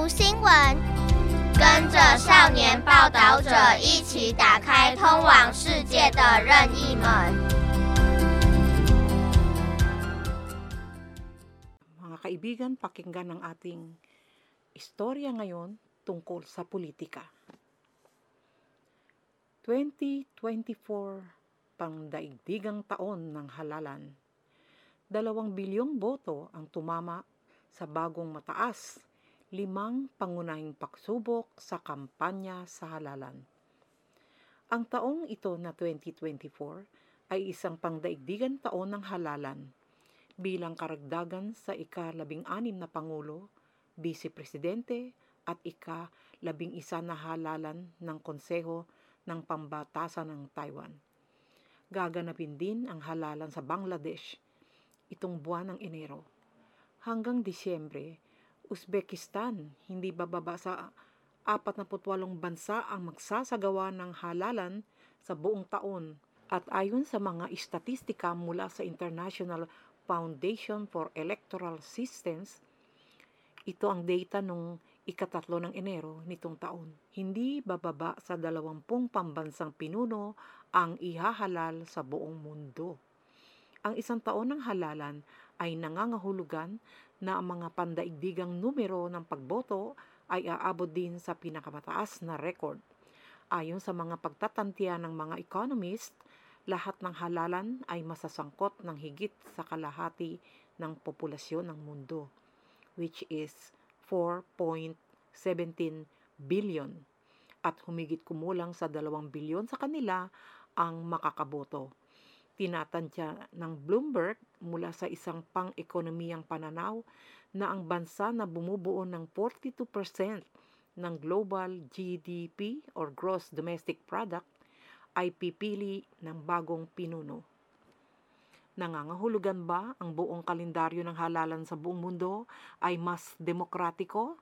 读新闻，跟着少年报道者一起打开通往世界的任意门。 Mga kaibigan, pakinggan ang ating istorya ngayon tungkol sa politika. 2024, pangdaigdigang taon ng halalan. Dalawang bilyong boto ang tumama sa bagong mataas, limang pangunahing pagsubok sa kampanya sa halalan. Ang taong ito na 2024 ay isang pangdaigdigan taon ng halalan bilang karagdagan sa ika-labing anim na Pangulo, Vice Presidente at ika-labing isa na halalan ng Konseho ng Pambatasan ng Taiwan. Gaganapin din ang halalan sa Bangladesh itong buwan ng Enero. Hanggang Disyembre, Uzbekistan hindi bababa sa 48 bansa ang magsasagawa ng halalan sa buong taon at ayon sa mga istatistika mula sa International Foundation for Electoral Systems, ito ang data nung ikatatlo ng Enero nitong taon. Hindi bababa sa dalawampung pambansang pinuno ang ihahalal sa buong mundo. Ang isang taon ng halalan ay nangangahulugan na ang mga pandaigdigang numero ng pagboto ay aabot din sa pinakamataas na record. Ayon sa mga pagtatantiya ng mga economist, lahat ng halalan ay masasangkot ng higit sa kalahati ng populasyon ng mundo, which is 4.17 billion at humigit kumulang sa 2 bilyon sa kanila ang makakaboto. Tinatantya ng Bloomberg mula sa isang pang-ekonomiyang pananaw na ang bansa na bumubuo ng 42% ng global GDP or gross domestic product ay pipili ng bagong pinuno. Nangangahulugan ba ang buong kalendaryo ng halalan sa buong mundo ay mas demokratiko?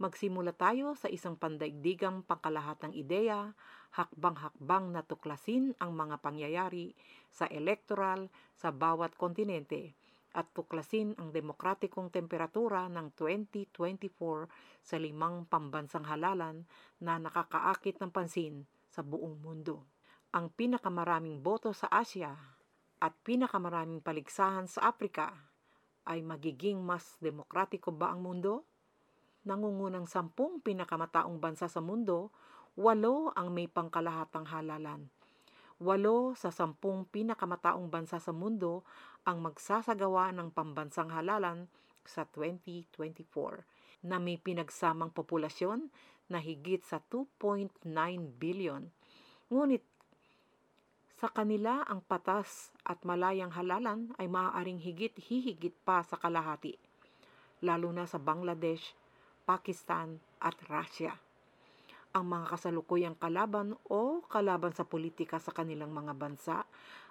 Magsimula tayo sa isang pandaigdigang pangkalahatang ideya, hakbang-hakbang na tuklasin ang mga pangyayari sa electoral sa bawat kontinente at tuklasin ang demokratikong temperatura ng 2024 sa limang pambansang halalan na nakakaakit ng pansin sa buong mundo. Ang pinakamaraming boto sa Asia at pinakamaraming paligsahan sa Afrika ay magiging mas demokratiko ba ang mundo? Nangungunang sampung pinakamataong bansa sa mundo, walo ang may pangkalahatang halalan. Walo sa sampung pinakamataong bansa sa mundo ang magsasagawa ng pambansang halalan sa 2024 na may pinagsamang populasyon na higit sa 2.9 billion. Ngunit sa kanila ang patas at malayang halalan ay maaaring higit hihigit pa sa kalahati, lalo na sa Bangladesh, Pakistan at Russia. Ang mga kasalukuyang kalaban o kalaban sa politika sa kanilang mga bansa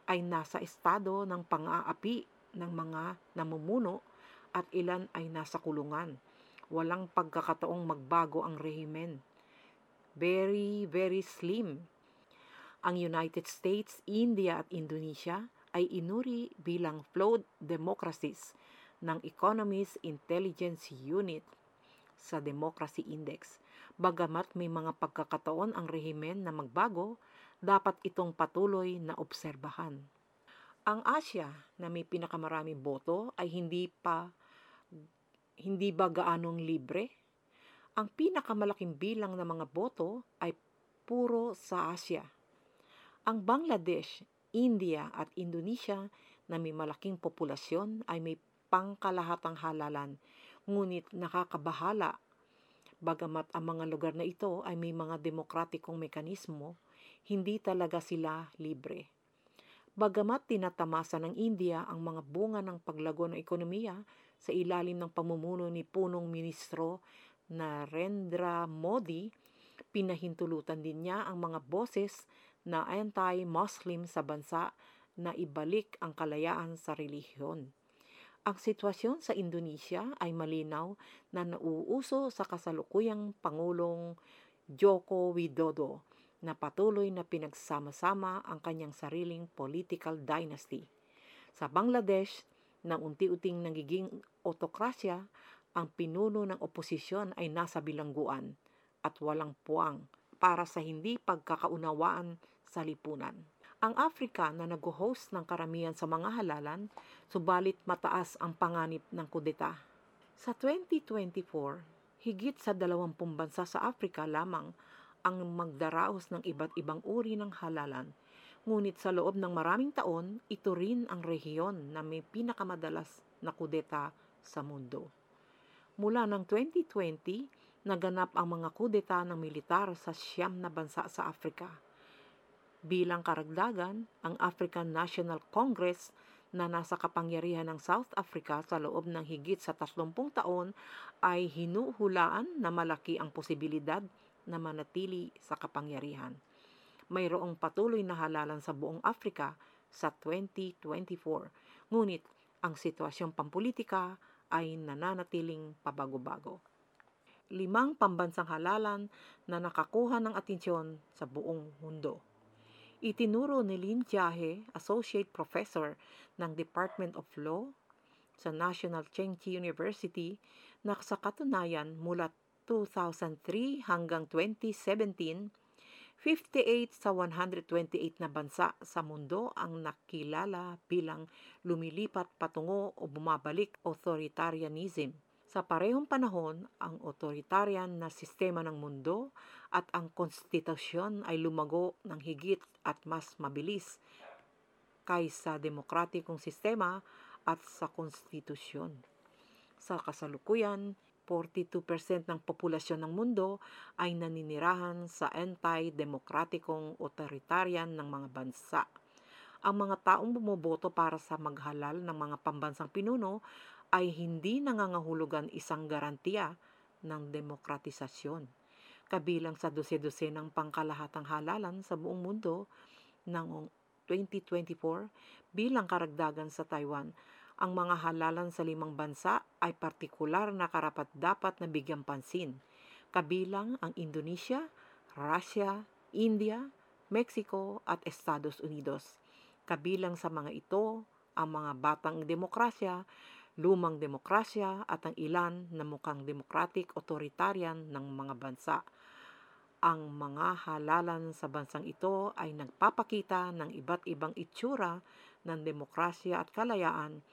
ay nasa estado ng pang-aapi ng mga namumuno at ilan ay nasa kulungan. Walang pagkakataong magbago ang rehimen. Very, very slim ang United States, India at Indonesia ay inuri bilang flawed democracies ng Economist Intelligence Unit sa Democracy Index. Bagamat may mga pagkakataon ang rehimen na magbago, dapat itong patuloy na obserbahan. Ang Asia na may pinakamaraming boto ay hindi pa hindi ba gaanong libre? Ang pinakamalaking bilang ng mga boto ay puro sa Asia. Ang Bangladesh, India at Indonesia na may malaking populasyon ay may pangkalahatang halalan, ngunit nakakabahala. Bagamat ang mga lugar na ito ay may mga demokratikong mekanismo, hindi talaga sila libre. Bagamat tinatamasa ng India ang mga bunga ng paglago ng ekonomiya sa ilalim ng pamumuno ni punong ministro Narendra Modi, pinahintulutan din niya ang mga boses na anti-Muslim sa bansa na ibalik ang kalayaan sa relihiyon. Ang sitwasyon sa Indonesia ay malinaw na nauuso sa kasalukuyang Pangulong Joko Widodo na patuloy na pinagsama-sama ang kanyang sariling political dynasty. Sa Bangladesh, na unti-uting nagiging otokrasya, ang pinuno ng oposisyon ay nasa bilangguan at walang puwang para sa hindi pagkakaunawaan sa lipunan. Ang Africa na nag-host ng karamihan sa mga halalan, subalit mataas ang panganib ng kudeta. Sa 2024, higit sa 20 bansa sa Africa lamang ang magdaraos ng iba't ibang uri ng halalan. Ngunit sa loob ng maraming taon, ito rin ang rehiyon na may pinakamadalas na kudeta sa mundo. Mula ng 2020, naganap ang mga kudeta ng militar sa siyam na bansa sa Afrika Bilang karagdagan, ang African National Congress na nasa kapangyarihan ng South Africa sa loob ng higit sa 30 taon ay hinuhulaan na malaki ang posibilidad na manatili sa kapangyarihan. Mayroong patuloy na halalan sa buong Afrika sa 2024, ngunit ang sitwasyong pampolitika ay nananatiling pabago-bago. Limang pambansang halalan na nakakuha ng atensyon sa buong mundo. Itinuro ni Lin Jiahe, Associate Professor ng Department of Law sa National Cheng Chi University na sa katunayan mula 2003 hanggang 2017, 58 sa 128 na bansa sa mundo ang nakilala bilang lumilipat patungo o bumabalik authoritarianism. Sa parehong panahon, ang authoritarian na sistema ng mundo at ang konstitusyon ay lumago ng higit at mas mabilis kaysa demokratikong sistema at sa konstitusyon. Sa kasalukuyan, 42% ng populasyon ng mundo ay naninirahan sa anti-demokratikong authoritarian ng mga bansa. Ang mga taong bumoboto para sa maghalal ng mga pambansang pinuno ay hindi nangangahulugan isang garantiya ng demokratisasyon. Kabilang sa dose-dose ng pangkalahatang halalan sa buong mundo ng 2024 bilang karagdagan sa Taiwan, ang mga halalan sa limang bansa ay partikular na karapat-dapat na bigyang pansin, kabilang ang Indonesia, Russia, India, Mexico at Estados Unidos. Kabilang sa mga ito ang mga batang demokrasya lumang demokrasya at ang ilan na mukhang democratic authoritarian ng mga bansa. Ang mga halalan sa bansang ito ay nagpapakita ng iba't ibang itsura ng demokrasya at kalayaan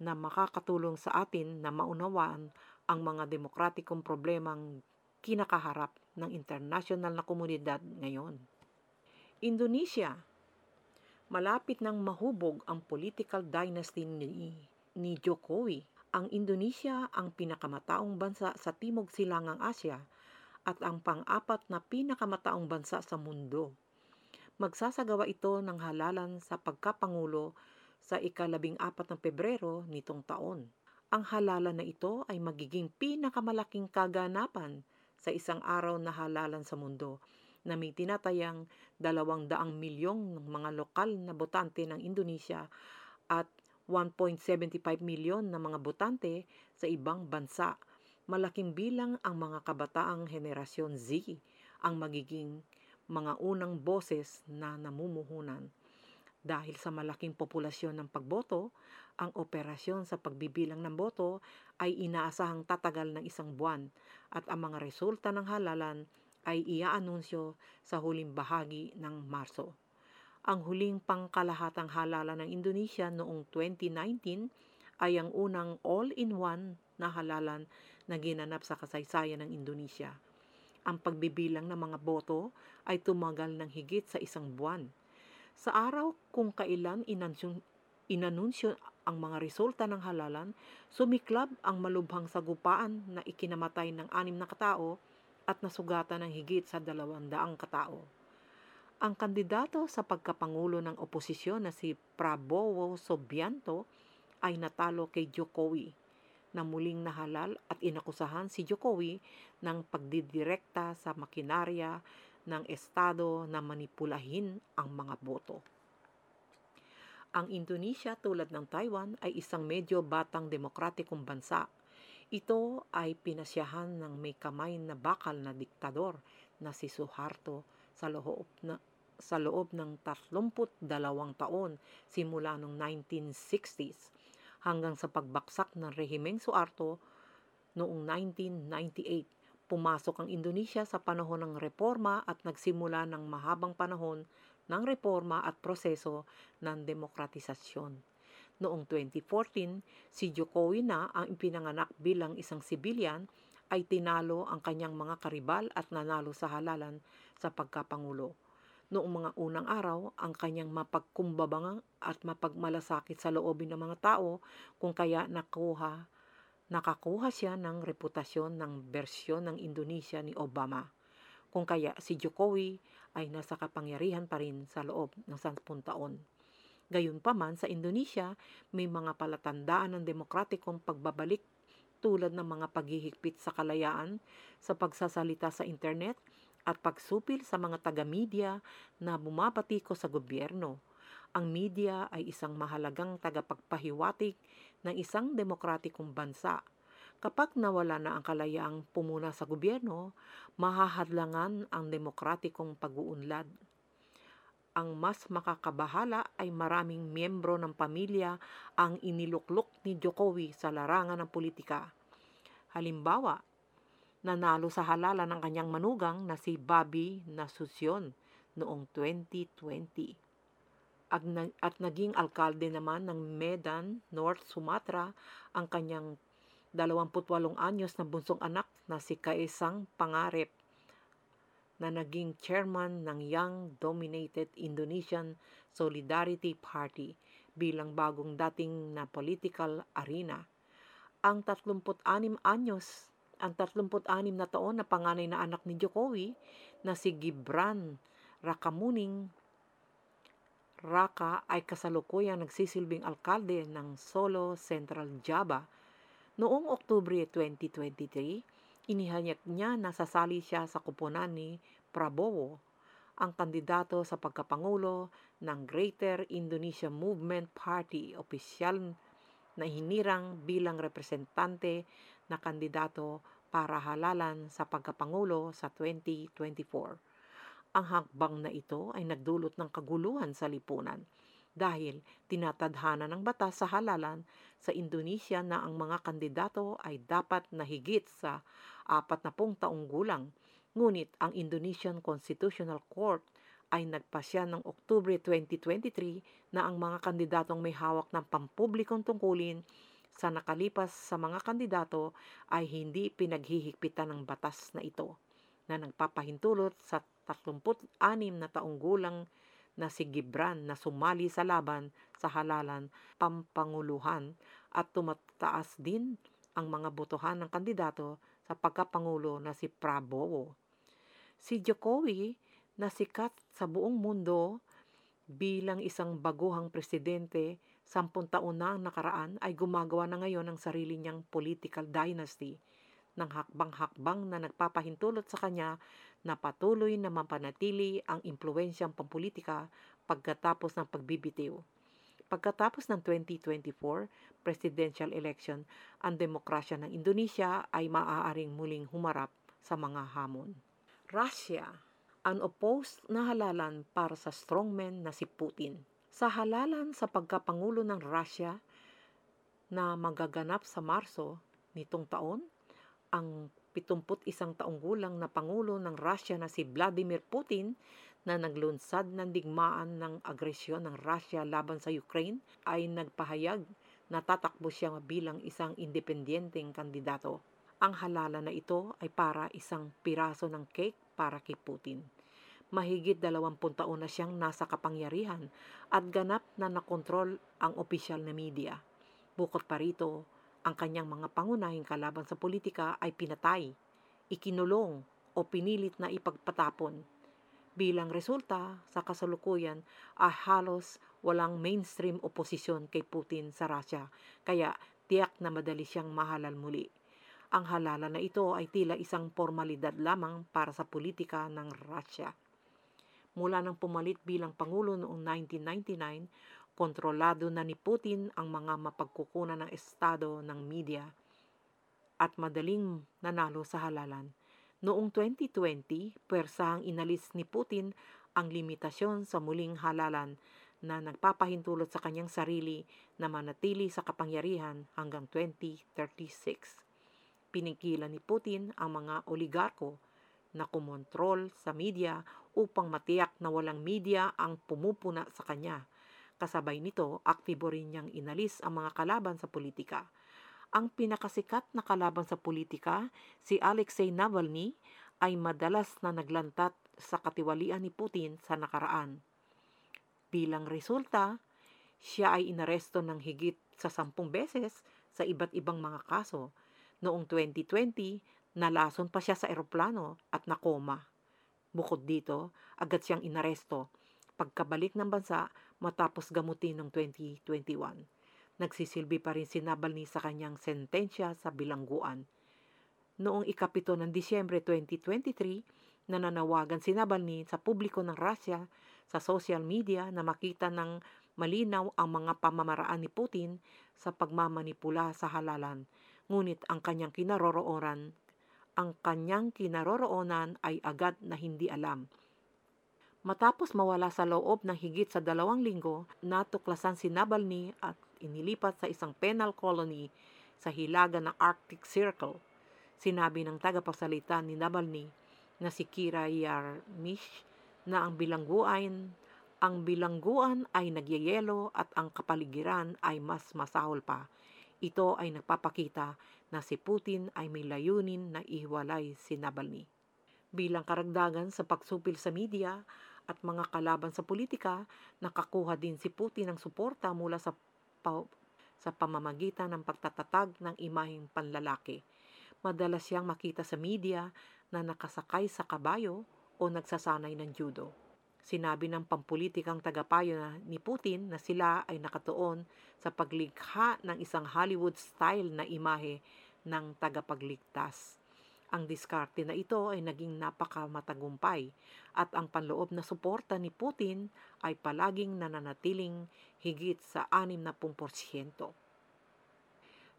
na makakatulong sa atin na maunawaan ang mga demokratikong problemang kinakaharap ng international na komunidad ngayon. Indonesia Malapit nang mahubog ang political dynasty ni ni Jokowi. Ang Indonesia ang pinakamataong bansa sa Timog Silangang Asya at ang pang-apat na pinakamataong bansa sa mundo. Magsasagawa ito ng halalan sa pagkapangulo sa ikalabing apat ng Pebrero nitong taon. Ang halalan na ito ay magiging pinakamalaking kaganapan sa isang araw na halalan sa mundo na may tinatayang dalawang daang milyong ng mga lokal na botante ng Indonesia at 1.75 milyon na mga botante sa ibang bansa. Malaking bilang ang mga kabataang henerasyon Z ang magiging mga unang boses na namumuhunan. Dahil sa malaking populasyon ng pagboto, ang operasyon sa pagbibilang ng boto ay inaasahang tatagal ng isang buwan at ang mga resulta ng halalan ay iaanunsyo sa huling bahagi ng Marso ang huling pangkalahatang halalan ng Indonesia noong 2019 ay ang unang all-in-one na halalan na ginanap sa kasaysayan ng Indonesia. Ang pagbibilang ng mga boto ay tumagal ng higit sa isang buwan. Sa araw kung kailan inansyon, inanunsyo ang mga resulta ng halalan, sumiklab ang malubhang sagupaan na ikinamatay ng anim na katao at nasugatan ng higit sa dalawandaang katao. Ang kandidato sa pagkapangulo ng oposisyon na si Prabowo Subianto ay natalo kay Jokowi na muling nahalal at inakusahan si Jokowi ng pagdidirekta sa makinarya ng Estado na manipulahin ang mga boto. Ang Indonesia tulad ng Taiwan ay isang medyo batang demokratikong bansa. Ito ay pinasyahan ng may kamay na bakal na diktador na si Suharto sa loob na sa loob ng 32 taon simula noong 1960s hanggang sa pagbaksak ng rehimeng Suarto noong 1998. Pumasok ang Indonesia sa panahon ng reforma at nagsimula ng mahabang panahon ng reforma at proseso ng demokratisasyon. Noong 2014, si Jokowi na ang ipinanganak bilang isang sibilyan ay tinalo ang kanyang mga karibal at nanalo sa halalan sa pagkapangulo. Noong mga unang araw, ang kanyang mapagkumbabang at mapagmalasakit sa loobin ng mga tao kung kaya nakuha nakakuha siya ng reputasyon ng bersyon ng Indonesia ni Obama. Kung kaya si Jokowi ay nasa kapangyarihan pa rin sa loob ng 10 taon. Gayunpaman sa Indonesia, may mga palatandaan ng demokratikong pagbabalik tulad ng mga paghihigpit sa kalayaan sa pagsasalita sa internet at pagsupil sa mga taga-media na bumabati ko sa gobyerno. Ang media ay isang mahalagang tagapagpahiwatig ng isang demokratikong bansa. Kapag nawala na ang kalayaang pumuna sa gobyerno, mahahadlangan ang demokratikong pag-uunlad. Ang mas makakabahala ay maraming miyembro ng pamilya ang iniluklok ni Jokowi sa larangan ng politika. Halimbawa, nanalo sa halala ng kanyang manugang na si Bobby Nasucion noong 2020 at, na, at naging alkalde naman ng Medan, North Sumatra, ang kanyang 28 anyos na bunsong anak na si Kaisang Pangarep na naging chairman ng Young Dominated Indonesian Solidarity Party bilang bagong dating na political arena. Ang 36 anyos, ang 36 na taon na panganay na anak ni Jokowi na si Gibran Rakamuning Raka ay kasalukuyang nagsisilbing alkalde ng Solo Central Java. Noong Oktubre 2023, inihanyag niya na sasali siya sa kuponan ni Prabowo, ang kandidato sa pagkapangulo ng Greater Indonesia Movement Party, opisyal na hinirang bilang representante na kandidato para halalan sa pagkapangulo sa 2024. Ang hakbang na ito ay nagdulot ng kaguluhan sa lipunan dahil tinatadhana ng batas sa halalan sa Indonesia na ang mga kandidato ay dapat na higit sa 40 taong gulang. Ngunit ang Indonesian Constitutional Court ay nagpasya ng Oktubre 2023 na ang mga kandidatong may hawak ng pampublikong tungkulin sa nakalipas sa mga kandidato ay hindi pinaghihigpitan ng batas na ito na nagpapahintulot sa 36 na taong gulang na si Gibran na sumali sa laban sa halalan pampanguluhan at tumataas din ang mga botohan ng kandidato sa pagkapangulo na si Prabowo. Si Jokowi na sikat sa buong mundo bilang isang baguhang presidente sampung taon na nakaraan ay gumagawa na ngayon ng sarili niyang political dynasty ng hakbang-hakbang na nagpapahintulot sa kanya na patuloy na mapanatili ang impluensyang pampolitika pagkatapos ng pagbibitiw. Pagkatapos ng 2024 presidential election, ang demokrasya ng Indonesia ay maaaring muling humarap sa mga hamon. Russia, unopposed na halalan para sa strongman na si Putin. Sa halalan sa pagkapangulo ng Russia na magaganap sa Marso nitong taon, ang 71 taong gulang na Pangulo ng Russia na si Vladimir Putin na naglunsad ng digmaan ng agresyon ng Russia laban sa Ukraine ay nagpahayag na tatakbo siya bilang isang independenteng kandidato. Ang halala na ito ay para isang piraso ng cake para kay Putin. Mahigit 20 taon na siyang nasa kapangyarihan at ganap na nakontrol ang opisyal na media. Bukod pa rito, ang kanyang mga pangunahing kalaban sa politika ay pinatay, ikinulong o pinilit na ipagpatapon. Bilang resulta, sa kasalukuyan ay halos walang mainstream oposisyon kay Putin sa Russia, kaya tiyak na madali siyang mahalal muli. Ang halala na ito ay tila isang formalidad lamang para sa politika ng Russia. Mula nang pumalit bilang Pangulo noong 1999, kontrolado na ni Putin ang mga mapagkukunan ng estado ng media at madaling nanalo sa halalan. Noong 2020, pwersahang inalis ni Putin ang limitasyon sa muling halalan na nagpapahintulot sa kanyang sarili na manatili sa kapangyarihan hanggang 2036. pinigilan ni Putin ang mga oligarko na kumontrol sa media upang matiyak na walang media ang pumupuna sa kanya. Kasabay nito, aktibo rin niyang inalis ang mga kalaban sa politika. Ang pinakasikat na kalaban sa politika, si Alexei Navalny, ay madalas na naglantat sa katiwalian ni Putin sa nakaraan. Bilang resulta, siya ay inaresto ng higit sa sampung beses sa iba't ibang mga kaso. Noong 2020, nalason pa siya sa eroplano at nakoma. Bukod dito, agad siyang inaresto pagkabalik ng bansa matapos gamutin noong 2021. Nagsisilbi pa rin si Navalny sa kanyang sentensya sa bilangguan. Noong ikapito ng Disyembre 2023, nananawagan si Navalny sa publiko ng Russia sa social media na makita ng malinaw ang mga pamamaraan ni Putin sa pagmamanipula sa halalan. Ngunit ang kanyang kinaroroonan, ang kanyang kinaroroonan ay agad na hindi alam. Matapos mawala sa loob ng higit sa dalawang linggo, natuklasan si Navalny at inilipat sa isang penal colony sa hilaga ng Arctic Circle. Sinabi ng tagapagsalita ni Navalny na si Kira Yarmish na ang bilangguan ang bilangguan ay nagyayelo at ang kapaligiran ay mas masahol pa. Ito ay nagpapakita na si Putin ay may layunin na ihiwalay si Navalny. Bilang karagdagan sa pagsupil sa media at mga kalaban sa politika, nakakuha din si Putin ng suporta mula sa pa- sa pamamagitan ng pagtatatag ng imaheng panlalaki. Madalas siyang makita sa media na nakasakay sa kabayo o nagsasanay ng judo. Sinabi ng pampulitikang tagapayo na ni Putin na sila ay nakatuon sa paglikha ng isang Hollywood-style na imahe ng tagapagligtas. Ang diskarte na ito ay naging napakamatagumpay at ang panloob na suporta ni Putin ay palaging nananatiling higit sa 60%.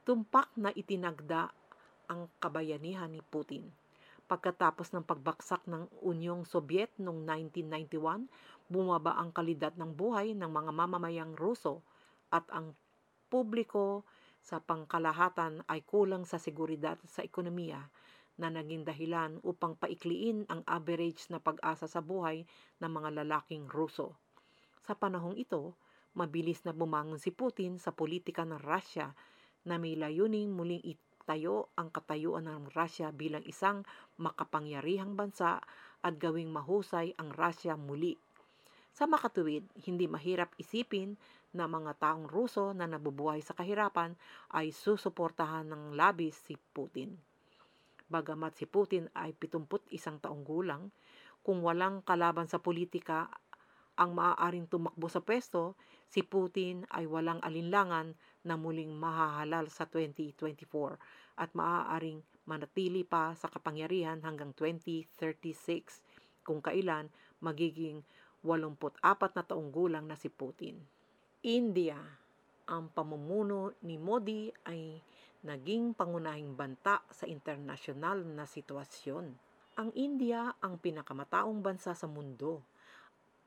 Tumpak na itinagda ang kabayanihan ni Putin Pagkatapos ng pagbaksak ng Unyong Sobyet noong 1991, bumaba ang kalidad ng buhay ng mga mamamayang Ruso at ang publiko sa pangkalahatan ay kulang sa seguridad sa ekonomiya na naging dahilan upang paikliin ang average na pag-asa sa buhay ng mga lalaking Ruso. Sa panahong ito, mabilis na bumangon si Putin sa politika ng Russia na may layuning muling tayo ang katayuan ng Russia bilang isang makapangyarihang bansa at gawing mahusay ang Russia muli. Sa makatuwid, hindi mahirap isipin na mga taong Ruso na nabubuhay sa kahirapan ay susuportahan ng labis si Putin. Bagamat si Putin ay 71 taong gulang, kung walang kalaban sa politika ang maaaring tumakbo sa pwesto, si Putin ay walang alinlangan na muling mahahalal sa 2024 at maaaring manatili pa sa kapangyarihan hanggang 2036 kung kailan magiging 84 na taong gulang na si Putin. India, ang pamumuno ni Modi ay naging pangunahing banta sa internasyonal na sitwasyon. Ang India ang pinakamataong bansa sa mundo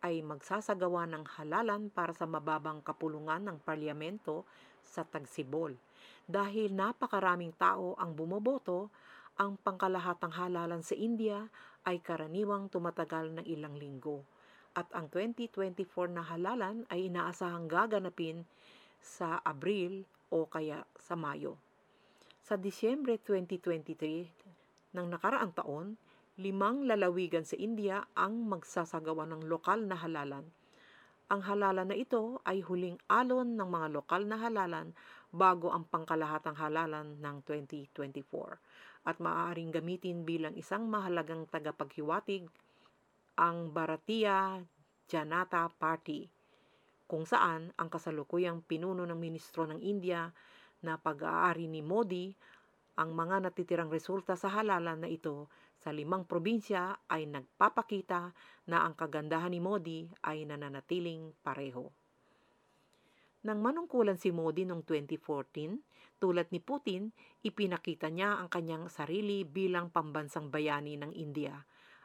ay magsasagawa ng halalan para sa mababang kapulungan ng parlamento sa Tagsibol. Dahil napakaraming tao ang bumoboto, ang pangkalahatang halalan sa India ay karaniwang tumatagal ng ilang linggo. At ang 2024 na halalan ay inaasahang gaganapin sa Abril o kaya sa Mayo. Sa Disyembre 2023 ng nakaraang taon, limang lalawigan sa India ang magsasagawa ng lokal na halalan. Ang halalan na ito ay huling alon ng mga lokal na halalan bago ang pangkalahatang halalan ng 2024 at maaaring gamitin bilang isang mahalagang tagapaghiwatig ang Bharatiya Janata Party kung saan ang kasalukuyang pinuno ng ministro ng India na pag-aari ni Modi ang mga natitirang resulta sa halalan na ito sa limang probinsya ay nagpapakita na ang kagandahan ni Modi ay nananatiling pareho. Nang manungkulan si Modi noong 2014, tulad ni Putin, ipinakita niya ang kanyang sarili bilang pambansang bayani ng India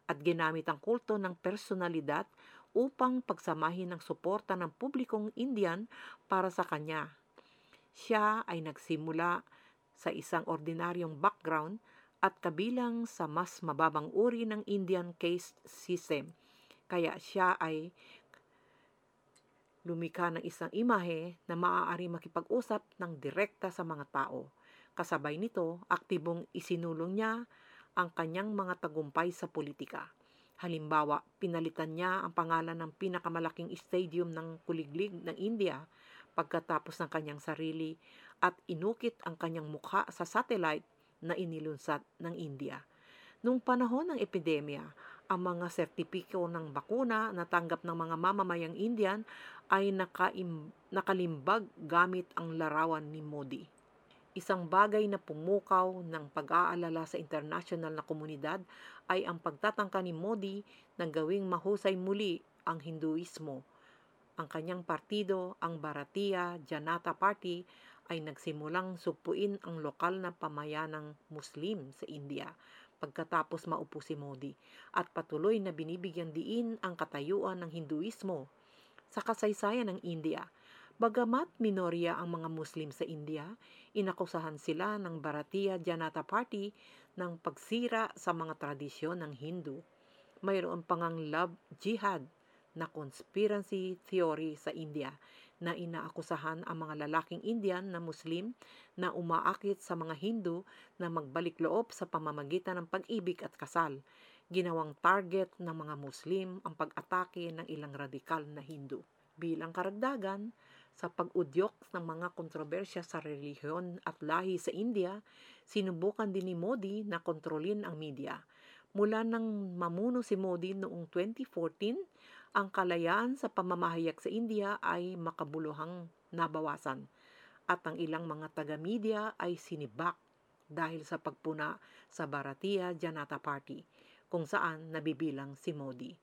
at ginamit ang kulto ng personalidad upang pagsamahin ang suporta ng publikong Indian para sa kanya. Siya ay nagsimula sa isang ordinaryong background at kabilang sa mas mababang uri ng Indian caste system. Kaya siya ay lumika ng isang imahe na maaari makipag-usap ng direkta sa mga tao. Kasabay nito, aktibong isinulong niya ang kanyang mga tagumpay sa politika. Halimbawa, pinalitan niya ang pangalan ng pinakamalaking stadium ng kuliglig ng India pagkatapos ng kanyang sarili at inukit ang kanyang mukha sa satellite na inilunsad ng India. Noong panahon ng epidemya, ang mga sertipiko ng bakuna na tanggap ng mga mamamayang Indian ay nakaim, nakalimbag gamit ang larawan ni Modi. Isang bagay na pumukaw ng pag-aalala sa international na komunidad ay ang pagtatangka ni Modi na gawing mahusay muli ang Hinduismo. Ang kanyang partido, ang Bharatiya Janata Party, ay nagsimulang sugpuin ang lokal na pamayanang Muslim sa India pagkatapos maupo si Modi at patuloy na binibigyan diin ang katayuan ng Hinduismo sa kasaysayan ng India. Bagamat minorya ang mga Muslim sa India, inakusahan sila ng Bharatiya Janata Party ng pagsira sa mga tradisyon ng Hindu. Mayroon pangang love jihad na conspiracy theory sa India na inaakusahan ang mga lalaking Indian na Muslim na umaakit sa mga Hindu na magbalik loob sa pamamagitan ng pag-ibig at kasal. Ginawang target ng mga Muslim ang pag-atake ng ilang radikal na Hindu. Bilang karagdagan, sa pag-udyok ng mga kontrobersya sa relihiyon at lahi sa India, sinubukan din ni Modi na kontrolin ang media. Mula nang mamuno si Modi noong 2014, ang kalayaan sa pamamahayag sa India ay makabuluhang nabawasan at ang ilang mga taga-media ay sinibak dahil sa pagpuna sa Bharatiya Janata Party kung saan nabibilang si Modi.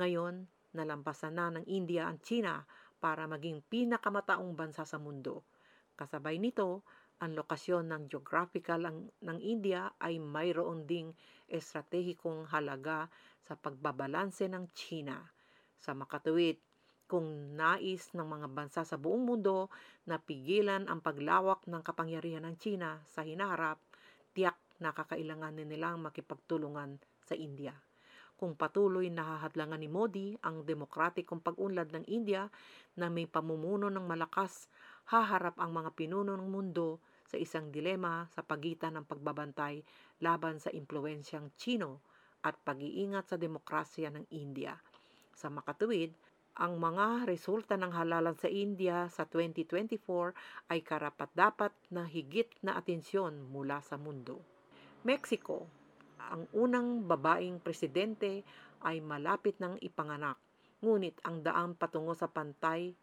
Ngayon, nalampasan na ng India ang China para maging pinakamataong bansa sa mundo. Kasabay nito, ang lokasyon ng geographical ang, ng India ay mayroon ding estratehikong halaga sa pagbabalanse ng China sa makatuwid kung nais ng mga bansa sa buong mundo na pigilan ang paglawak ng kapangyarihan ng China sa hinaharap, tiyak na kakailangan nilang makipagtulungan sa India. Kung patuloy nahahadlangan ni Modi ang demokratikong pag-unlad ng India na may pamumuno ng malakas, haharap ang mga pinuno ng mundo sa isang dilema sa pagitan ng pagbabantay laban sa impluensyang Chino at pag-iingat sa demokrasya ng India. Sa makatuwid, ang mga resulta ng halalan sa India sa 2024 ay karapat-dapat na higit na atensyon mula sa mundo. Mexico, ang unang babaeng presidente ay malapit ng ipanganak, ngunit ang daan patungo sa pantay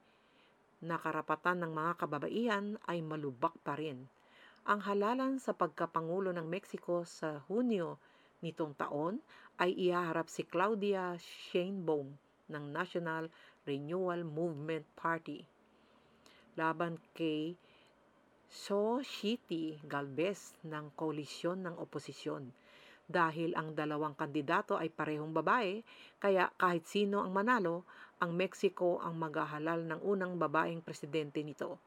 na karapatan ng mga kababaihan ay malubak pa rin. Ang halalan sa pagkapangulo ng Mexico sa Hunyo nitong taon ay ihaharap si Claudia Sheinbaum ng National Renewal Movement Party laban kay Xochitl Galvez ng koalisyon ng oposisyon. Dahil ang dalawang kandidato ay parehong babae, kaya kahit sino ang manalo, ang Mexico ang maghahalal ng unang babaeng presidente nito.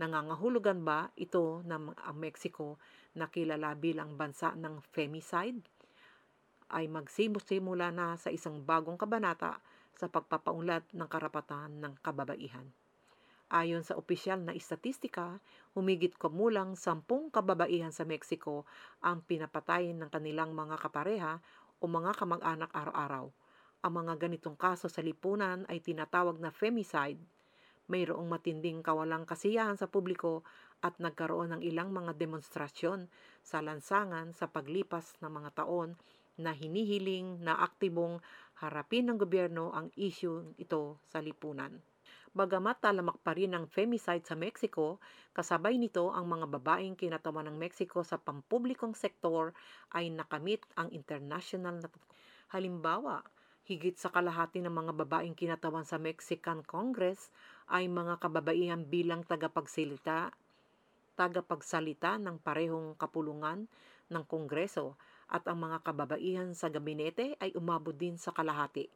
Nangangahulugan ba ito ng ang Mexico na kilala bilang bansa ng femicide? Ay magsimusimula na sa isang bagong kabanata sa pagpapaunlad ng karapatan ng kababaihan. Ayon sa opisyal na istatistika, humigit kumulang sampung kababaihan sa Mexico ang pinapatay ng kanilang mga kapareha o mga kamag-anak araw-araw. Ang mga ganitong kaso sa lipunan ay tinatawag na femicide. Mayroong matinding kawalang kasiyahan sa publiko at nagkaroon ng ilang mga demonstrasyon sa lansangan sa paglipas ng mga taon na hinihiling na aktibong harapin ng gobyerno ang issue ito sa lipunan. Bagamat talamak pa rin ang femicide sa Mexico, kasabay nito ang mga babaeng kinatawan ng Mexico sa pampublikong sektor ay nakamit ang international na Halimbawa, higit sa kalahati ng mga babaeng kinatawan sa Mexican Congress ay mga kababaihan bilang tagapagsalita tagapagsalita ng parehong kapulungan ng Kongreso at ang mga kababaihan sa gabinete ay umabot din sa kalahati.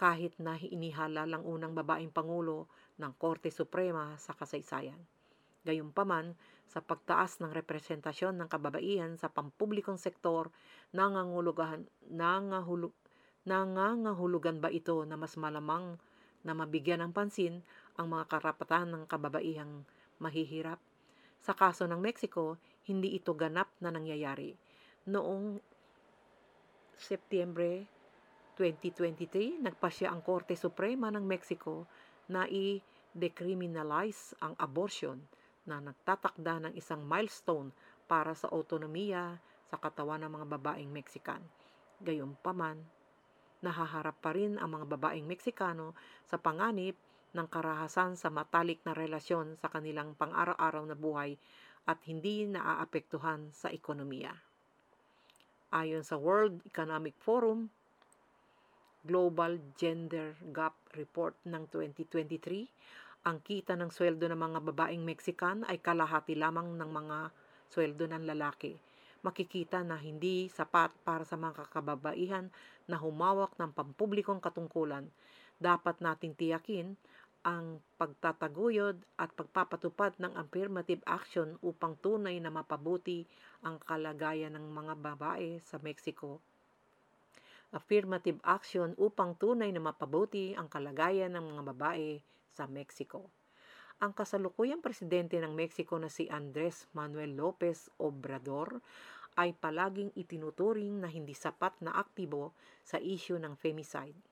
Kahit na inihala lang unang babaeng pangulo ng Korte Suprema sa kasaysayan. Gayunpaman, sa pagtaas ng representasyon ng kababaihan sa pampublikong sektor, nangangulugan, nangahulug, nangangahulugan ba ito na mas malamang na mabigyan ng pansin ang mga karapatan ng kababaihang mahihirap? Sa kaso ng Mexico, hindi ito ganap na nangyayari. Noong Setyembre 2023, nagpasya ang Korte Suprema ng Mexico na i-decriminalize ang abortion na nagtatakda ng isang milestone para sa autonomiya sa katawan ng mga babaeng Mexican. Gayunpaman, nahaharap pa rin ang mga babaeng Meksikano sa panganib ng karahasan sa matalik na relasyon sa kanilang pang-araw-araw na buhay at hindi naaapektuhan sa ekonomiya. Ayon sa World Economic Forum, Global Gender Gap Report ng 2023, ang kita ng sweldo ng mga babaeng Mexican ay kalahati lamang ng mga sweldo ng lalaki. Makikita na hindi sapat para sa mga kababaihan na humawak ng pampublikong katungkulan. Dapat nating tiyakin ang pagtataguyod at pagpapatupad ng affirmative action upang tunay na mapabuti ang kalagayan ng mga babae sa Mexico. Affirmative action upang tunay na mapabuti ang kalagayan ng mga babae sa Mexico. Ang kasalukuyang presidente ng Mexico na si Andres Manuel Lopez Obrador ay palaging itinuturing na hindi sapat na aktibo sa isyu ng femicide.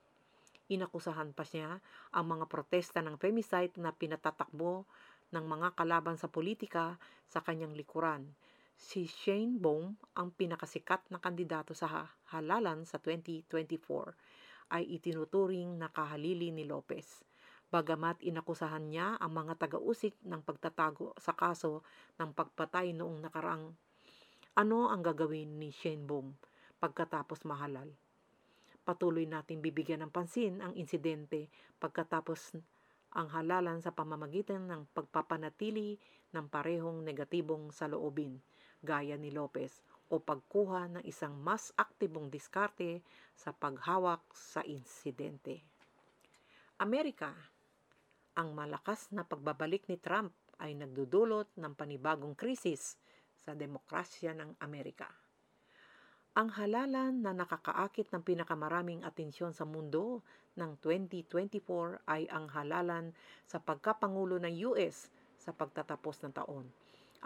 Inakusahan pa siya ang mga protesta ng femicide na pinatatakbo ng mga kalaban sa politika sa kanyang likuran. Si Shane Baum, ang pinakasikat na kandidato sa halalan sa 2024, ay itinuturing na kahalili ni Lopez bagamat inakusahan niya ang mga taga-usik ng pagtatago sa kaso ng pagpatay noong nakaraang. Ano ang gagawin ni Shenbong pagkatapos mahalal? Patuloy natin bibigyan ng pansin ang insidente pagkatapos ang halalan sa pamamagitan ng pagpapanatili ng parehong negatibong saloobin, gaya ni Lopez, o pagkuha ng isang mas aktibong diskarte sa paghawak sa insidente. Amerika ang malakas na pagbabalik ni Trump ay nagdudulot ng panibagong krisis sa demokrasya ng Amerika. Ang halalan na nakakaakit ng pinakamaraming atensyon sa mundo ng 2024 ay ang halalan sa pagkapangulo ng US sa pagtatapos ng taon.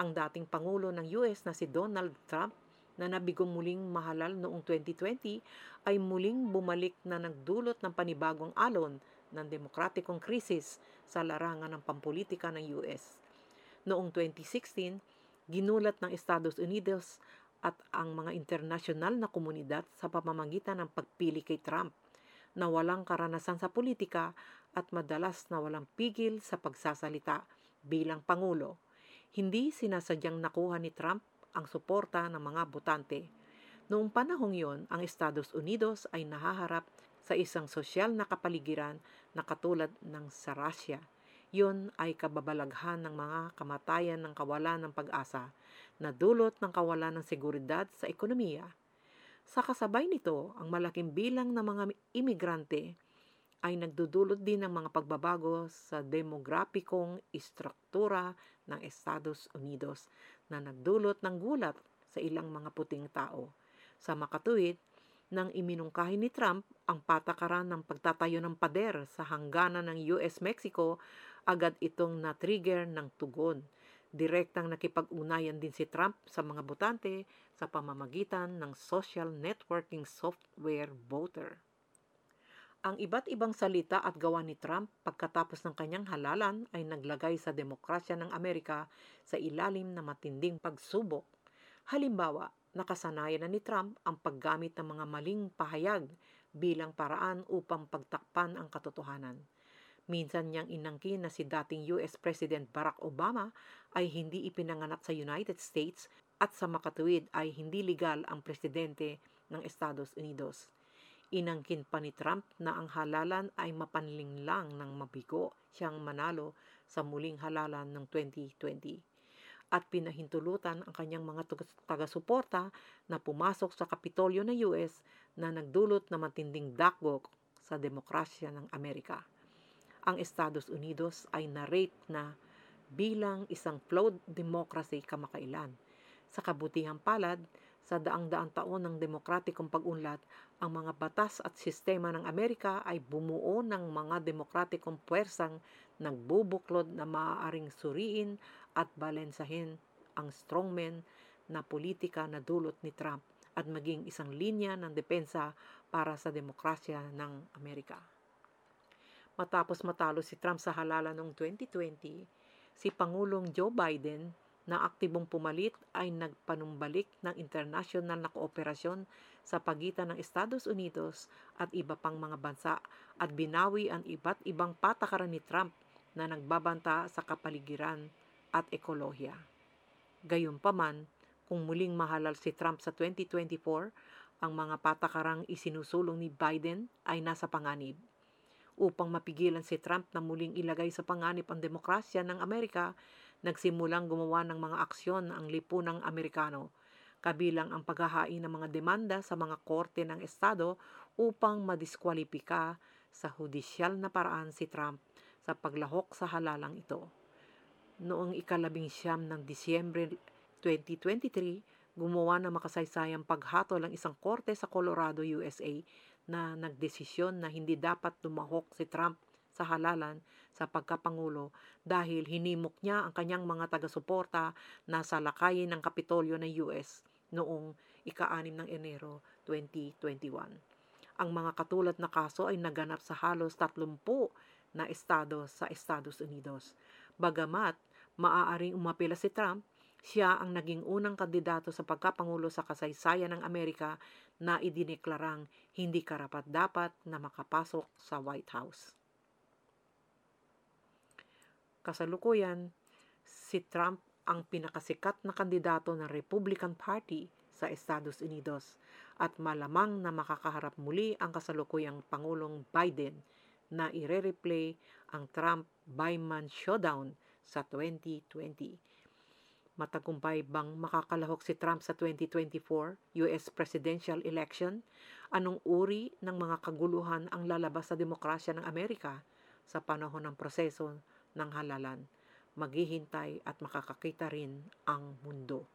Ang dating pangulo ng US na si Donald Trump na nabigong muling mahalal noong 2020 ay muling bumalik na nagdulot ng panibagong alon ng demokratikong krisis sa larangan ng pampolitika ng US. Noong 2016, ginulat ng Estados Unidos at ang mga internasyonal na komunidad sa pamamagitan ng pagpili kay Trump na walang karanasan sa politika at madalas na walang pigil sa pagsasalita bilang Pangulo. Hindi sinasadyang nakuha ni Trump ang suporta ng mga botante. Noong panahong yon, ang Estados Unidos ay nahaharap sa isang sosyal na kapaligiran na katulad ng sa Russia. Yun ay kababalaghan ng mga kamatayan ng kawalan ng pag-asa na dulot ng kawalan ng seguridad sa ekonomiya. Sa kasabay nito, ang malaking bilang ng mga imigrante ay nagdudulot din ng mga pagbabago sa demograpikong istruktura ng Estados Unidos na nagdulot ng gulat sa ilang mga puting tao. Sa makatuwid, nang iminungkahi ni Trump ang patakaran ng pagtatayo ng pader sa hangganan ng US-Mexico, agad itong na-trigger ng tugon. Direktang nakipag-unayan din si Trump sa mga botante sa pamamagitan ng social networking software voter. Ang iba't ibang salita at gawa ni Trump pagkatapos ng kanyang halalan ay naglagay sa demokrasya ng Amerika sa ilalim na matinding pagsubok. Halimbawa, nakasanayan na ni Trump ang paggamit ng mga maling pahayag bilang paraan upang pagtakpan ang katotohanan. Minsan niyang inangkin na si dating US President Barack Obama ay hindi ipinanganak sa United States at sa makatuwid ay hindi legal ang presidente ng Estados Unidos. Inangkin pa ni Trump na ang halalan ay mapanling lang ng mabigo siyang manalo sa muling halalan ng 2020 at pinahintulutan ang kanyang mga taga-suporta na pumasok sa Kapitolyo ng US na nagdulot na matinding dakgok sa demokrasya ng Amerika. Ang Estados Unidos ay narrate na bilang isang flawed democracy kamakailan. Sa kabutihang palad, sa daang-daang taon ng demokratikong pag-unlad, ang mga batas at sistema ng Amerika ay bumuo ng mga demokratikong puwersang nagbubuklod na maaaring suriin at balensahin ang strongman na politika na dulot ni Trump at maging isang linya ng depensa para sa demokrasya ng Amerika. Matapos matalo si Trump sa halalan noong 2020, si Pangulong Joe Biden na aktibong pumalit ay nagpanumbalik ng international na kooperasyon sa pagitan ng Estados Unidos at iba pang mga bansa at binawi ang iba't ibang patakaran ni Trump na nagbabanta sa kapaligiran at ekolohiya. Gayunpaman, kung muling mahalal si Trump sa 2024, ang mga patakarang isinusulong ni Biden ay nasa panganib. Upang mapigilan si Trump na muling ilagay sa panganib ang demokrasya ng Amerika, nagsimulang gumawa ng mga aksyon ang lipunang Amerikano, kabilang ang paghahain ng mga demanda sa mga korte ng Estado upang madiskwalipika sa hudisyal na paraan si Trump sa paglahok sa halalang ito. Noong ikalabing siyam ng Disyembre 2023, gumawa ng makasaysayang paghatol ang isang korte sa Colorado, USA na nagdesisyon na hindi dapat tumahok si Trump sa halalan sa pagkapangulo dahil hinimok niya ang kanyang mga taga-suporta na salakayin ng Kapitolyo ng US noong ika-6 ng Enero 2021. Ang mga katulad na kaso ay naganap sa halos 30 na estado sa Estados Unidos. Bagamat maaaring umapila si Trump, siya ang naging unang kandidato sa pagkapangulo sa kasaysayan ng Amerika na idineklarang hindi karapat-dapat na makapasok sa White House. Kasalukuyan, si Trump ang pinakasikat na kandidato ng Republican Party sa Estados Unidos at malamang na makakaharap muli ang kasalukuyang Pangulong Biden na ire-replay ang Trump-Biden showdown sa 2020. Matagumpay bang makakalahok si Trump sa 2024 US presidential election? Anong uri ng mga kaguluhan ang lalabas sa demokrasya ng Amerika sa panahon ng proseso ng halalan, maghihintay at makakakita rin ang mundo.